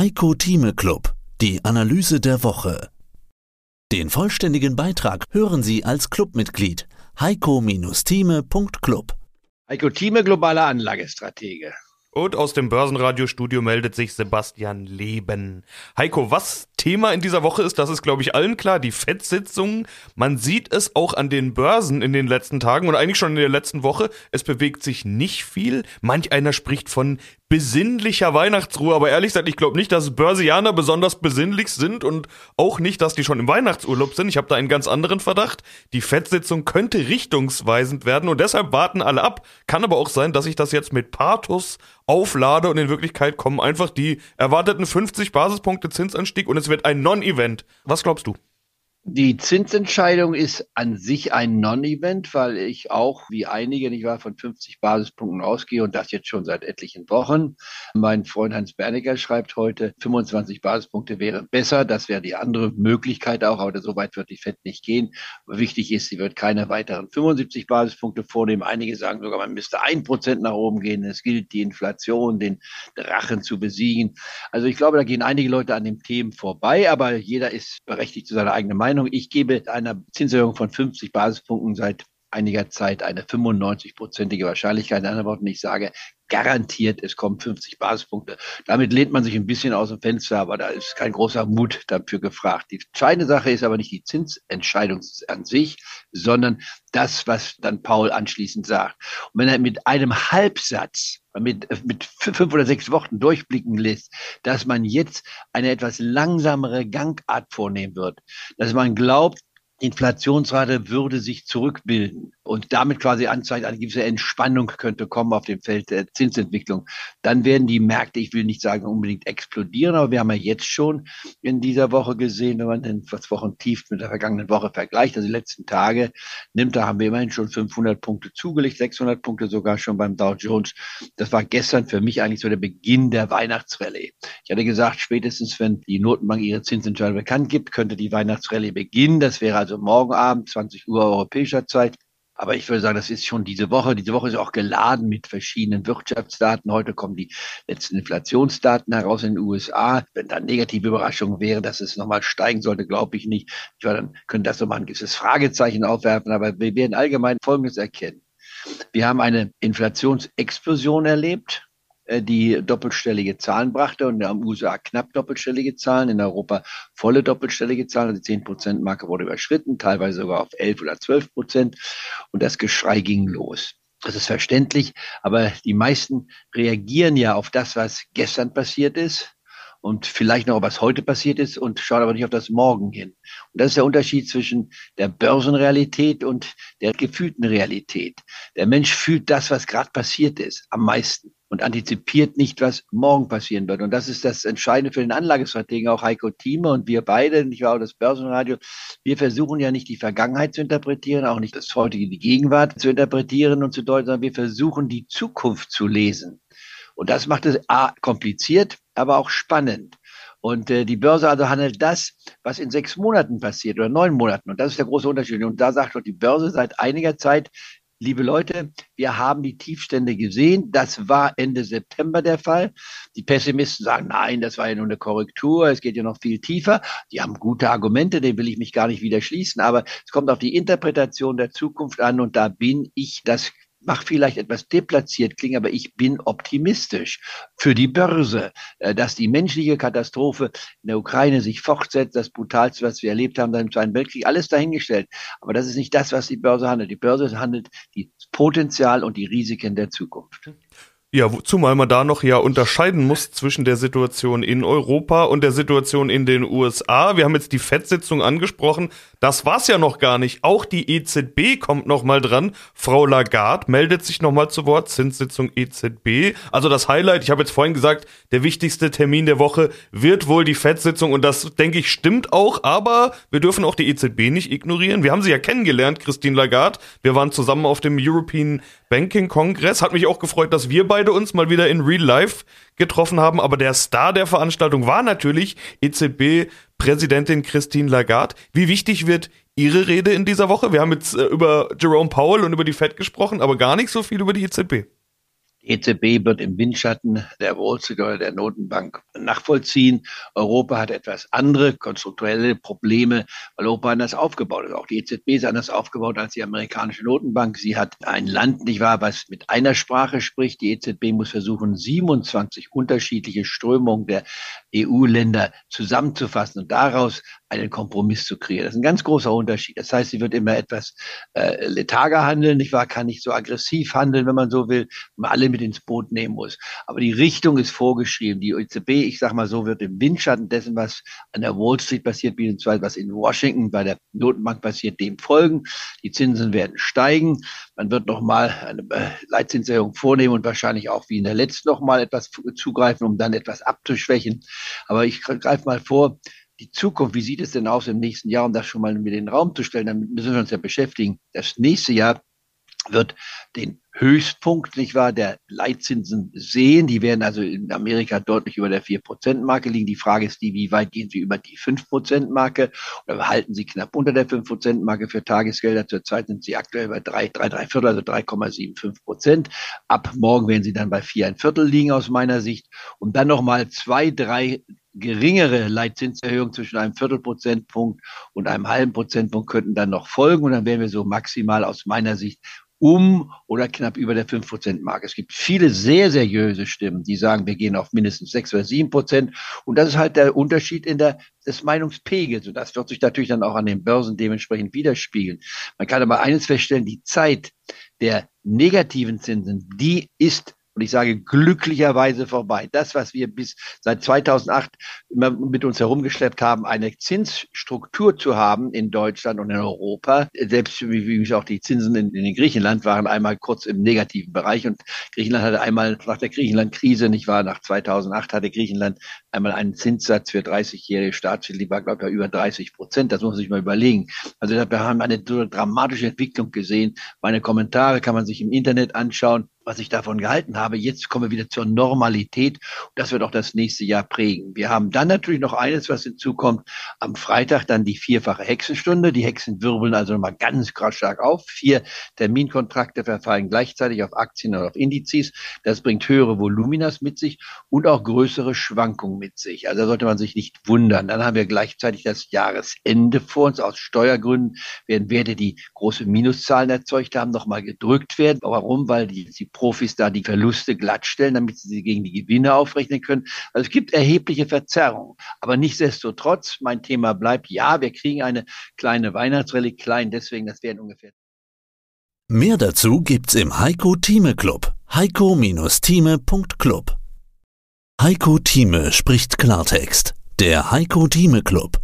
Heiko Thieme Club, die Analyse der Woche. Den vollständigen Beitrag hören Sie als Clubmitglied heiko-thieme.club. Heiko Thieme, globaler Anlagestratege. Und aus dem Börsenradiostudio meldet sich Sebastian Leben. Heiko, was Thema in dieser Woche ist, das ist, glaube ich, allen klar, die FED-Sitzungen. Man sieht es auch an den Börsen in den letzten Tagen und eigentlich schon in der letzten Woche. Es bewegt sich nicht viel. Manch einer spricht von besinnlicher Weihnachtsruhe, aber ehrlich gesagt, ich glaube nicht, dass Börsianer besonders besinnlich sind und auch nicht, dass die schon im Weihnachtsurlaub sind. Ich habe da einen ganz anderen Verdacht. Die FED-Sitzung könnte richtungsweisend werden und deshalb warten alle ab. Kann aber auch sein, dass ich das jetzt mit Pathos auflade und in Wirklichkeit kommen einfach die erwarteten 50 Basispunkte Zinsanstieg und es wird ein Non-Event. Was glaubst du? Die Zinsentscheidung ist an sich ein Non-Event, weil ich auch, wie einige, nicht wahr, von 50 Basispunkten ausgehe und das jetzt schon seit etlichen Wochen. Mein Freund Hans Bernecker schreibt heute, 25 Basispunkte wäre besser. Das wäre die andere Möglichkeit auch, aber so weit wird die FED nicht gehen. Wichtig ist, sie wird keine weiteren 75 Basispunkte vornehmen. Einige sagen sogar, man müsste ein Prozent nach oben gehen. Es gilt, die Inflation, den Drachen zu besiegen. Also ich glaube, da gehen einige Leute an dem Themen vorbei, aber jeder ist berechtigt zu seiner eigenen Meinung. Meinung. Ich gebe einer Zinserhöhung von 50 Basispunkten seit einiger Zeit eine 95-prozentige Wahrscheinlichkeit. In anderen Worten, ich sage garantiert, es kommen 50 Basispunkte. Damit lehnt man sich ein bisschen aus dem Fenster, aber da ist kein großer Mut dafür gefragt. Die entscheidende Sache ist aber nicht die Zinsentscheidung an sich, sondern das, was dann Paul anschließend sagt. Und wenn er mit einem Halbsatz mit, mit fünf oder sechs Wochen durchblicken lässt, dass man jetzt eine etwas langsamere Gangart vornehmen wird, dass man glaubt, Inflationsrate würde sich zurückbilden und damit quasi anzeigt, eine gewisse Entspannung könnte kommen auf dem Feld der Zinsentwicklung. Dann werden die Märkte, ich will nicht sagen unbedingt explodieren, aber wir haben ja jetzt schon in dieser Woche gesehen, wenn man den Wochen tief mit der vergangenen Woche vergleicht, also die letzten Tage nimmt, da haben wir immerhin schon 500 Punkte zugelegt, 600 Punkte sogar schon beim Dow Jones. Das war gestern für mich eigentlich so der Beginn der Weihnachtsrallye. Ich hatte gesagt, spätestens wenn die Notenbank ihre Zinsentscheidung bekannt gibt, könnte die Weihnachtsrallye beginnen. Das wäre also also morgen Abend, 20 Uhr europäischer Zeit. Aber ich würde sagen, das ist schon diese Woche. Diese Woche ist auch geladen mit verschiedenen Wirtschaftsdaten. Heute kommen die letzten Inflationsdaten heraus in den USA. Wenn da negative Überraschungen wäre, dass es nochmal steigen sollte, glaube ich nicht. Ich meine, dann könnte das nochmal ein gewisses Fragezeichen aufwerfen. Aber wir werden allgemein Folgendes erkennen. Wir haben eine Inflationsexplosion erlebt. Äh, die doppelstellige Zahlen brachte und den USA knapp doppelstellige Zahlen, in Europa volle doppelstellige Zahlen. Also die 10-Prozent-Marke wurde überschritten, teilweise sogar auf 11 oder 12 Prozent. Und das Geschrei ging los. Das ist verständlich, aber die meisten reagieren ja auf das, was gestern passiert ist und vielleicht noch, was heute passiert ist und schauen aber nicht auf das Morgen hin. Und das ist der Unterschied zwischen der Börsenrealität und der gefühlten Realität. Der Mensch fühlt das, was gerade passiert ist, am meisten und antizipiert nicht, was morgen passieren wird. Und das ist das Entscheidende für den Anlagestrategen, auch Heiko Thieme und wir beide, nicht wahr, das Börsenradio. Wir versuchen ja nicht die Vergangenheit zu interpretieren, auch nicht das heutige, die Gegenwart zu interpretieren und zu deuten, sondern wir versuchen die Zukunft zu lesen. Und das macht es A, kompliziert, aber auch spannend. Und äh, die Börse also handelt das, was in sechs Monaten passiert oder neun Monaten. Und das ist der große Unterschied. Und da sagt doch die Börse seit einiger Zeit, liebe Leute, wir haben die Tiefstände gesehen. Das war Ende September der Fall. Die Pessimisten sagen, nein, das war ja nur eine Korrektur. Es geht ja noch viel tiefer. Die haben gute Argumente, dem will ich mich gar nicht wieder schließen. Aber es kommt auf die Interpretation der Zukunft an. Und da bin ich das mag vielleicht etwas deplatziert klingen, aber ich bin optimistisch für die Börse, äh, dass die menschliche Katastrophe in der Ukraine sich fortsetzt, das Brutalste, was wir erlebt haben seit dem Zweiten Weltkrieg, alles dahingestellt. Aber das ist nicht das, was die Börse handelt. Die Börse handelt das Potenzial und die Risiken der Zukunft. Ja, zumal man da noch ja unterscheiden muss zwischen der Situation in Europa und der Situation in den USA. Wir haben jetzt die FED-Sitzung angesprochen. Das war's ja noch gar nicht. Auch die EZB kommt noch mal dran. Frau Lagarde meldet sich noch mal zu Wort. Zinssitzung EZB. Also das Highlight, ich habe jetzt vorhin gesagt, der wichtigste Termin der Woche wird wohl die FED-Sitzung und das denke ich stimmt auch, aber wir dürfen auch die EZB nicht ignorieren. Wir haben sie ja kennengelernt, Christine Lagarde. Wir waren zusammen auf dem European Banking Kongress. Hat mich auch gefreut, dass wir beide uns mal wieder in Real Life getroffen haben. Aber der Star der Veranstaltung war natürlich EZB-Präsidentin Christine Lagarde. Wie wichtig wird Ihre Rede in dieser Woche? Wir haben jetzt äh, über Jerome Powell und über die Fed gesprochen, aber gar nicht so viel über die EZB. Die EZB wird im Windschatten der oder der Notenbank nachvollziehen. Europa hat etwas andere konstruktuelle Probleme, weil Europa anders aufgebaut ist. Auch die EZB ist anders aufgebaut als die amerikanische Notenbank. Sie hat ein Land, nicht wahr, was mit einer Sprache spricht. Die EZB muss versuchen, 27 unterschiedliche Strömungen der EU-Länder zusammenzufassen und daraus einen Kompromiss zu kreieren. Das ist ein ganz großer Unterschied. Das heißt, sie wird immer etwas äh, letager handeln, nicht wahr? Kann nicht so aggressiv handeln, wenn man so will, man alle mit ins Boot nehmen muss. Aber die Richtung ist vorgeschrieben. Die EZB, ich sag mal so, wird im Windschatten dessen, was an der Wall Street passiert, beziehungsweise was in Washington bei der Notenbank passiert, dem folgen. Die Zinsen werden steigen. Man wird nochmal eine äh, Leitzinserhöhung vornehmen und wahrscheinlich auch wie in der letzten nochmal etwas zugreifen, um dann etwas abzuschwächen. Aber ich greife mal vor, die Zukunft, wie sieht es denn aus im nächsten Jahr, um das schon mal in den Raum zu stellen, damit müssen wir uns ja beschäftigen. Das nächste Jahr wird den Höchstpunkt, nicht wahr, der Leitzinsen sehen. Die werden also in Amerika deutlich über der 4%-Marke liegen. Die Frage ist die, wie weit gehen sie über die 5%-Marke oder halten sie knapp unter der 5%-Marke für Tagesgelder? Zurzeit sind sie aktuell bei 3, 3, 3 Viertel, also 3,75 Prozent. Ab morgen werden sie dann bei 4, ein Viertel liegen aus meiner Sicht. Und dann nochmal zwei, drei geringere Leitzinserhöhungen zwischen einem Viertelprozentpunkt und einem halben Prozentpunkt könnten dann noch folgen. Und dann wären wir so maximal aus meiner Sicht um oder knapp über der 5%-Marke. Es gibt viele sehr seriöse Stimmen, die sagen, wir gehen auf mindestens 6 oder 7 Prozent. Und das ist halt der Unterschied in der, des Meinungspegels. Und das wird sich natürlich dann auch an den Börsen dementsprechend widerspiegeln. Man kann aber eines feststellen, die Zeit der negativen Zinsen, die ist und ich sage glücklicherweise vorbei. Das, was wir bis seit 2008 immer mit uns herumgeschleppt haben, eine Zinsstruktur zu haben in Deutschland und in Europa, selbst wie, auch die Zinsen in, in Griechenland waren einmal kurz im negativen Bereich und Griechenland hatte einmal nach der Griechenland-Krise, nicht wahr, nach 2008 hatte Griechenland einmal einen Zinssatz für 30-jährige Staatsschulden, die war, glaube ich, über 30 Prozent. Das muss man sich mal überlegen. Also wir haben eine so dramatische Entwicklung gesehen. Meine Kommentare kann man sich im Internet anschauen was ich davon gehalten habe. Jetzt kommen wir wieder zur Normalität. Das wird auch das nächste Jahr prägen. Wir haben dann natürlich noch eines, was hinzukommt. Am Freitag dann die vierfache Hexenstunde. Die Hexen wirbeln also nochmal ganz krass stark auf. Vier Terminkontrakte verfallen gleichzeitig auf Aktien oder auf Indizes. Das bringt höhere Voluminas mit sich und auch größere Schwankungen mit sich. Also da sollte man sich nicht wundern. Dann haben wir gleichzeitig das Jahresende vor uns. Aus Steuergründen werden Werte, die große Minuszahlen erzeugt haben, nochmal gedrückt werden. Warum? Weil die, die Profis da die Verluste glattstellen, damit sie sie gegen die Gewinne aufrechnen können. Also es gibt erhebliche Verzerrungen. Aber nichtsdestotrotz, mein Thema bleibt, ja, wir kriegen eine kleine Weihnachtsrallye, klein deswegen, das werden ungefähr. Mehr dazu gibt's im Heiko Thieme Club. Heiko-Thieme.club Heiko Thieme spricht Klartext. Der Heiko Thieme Club.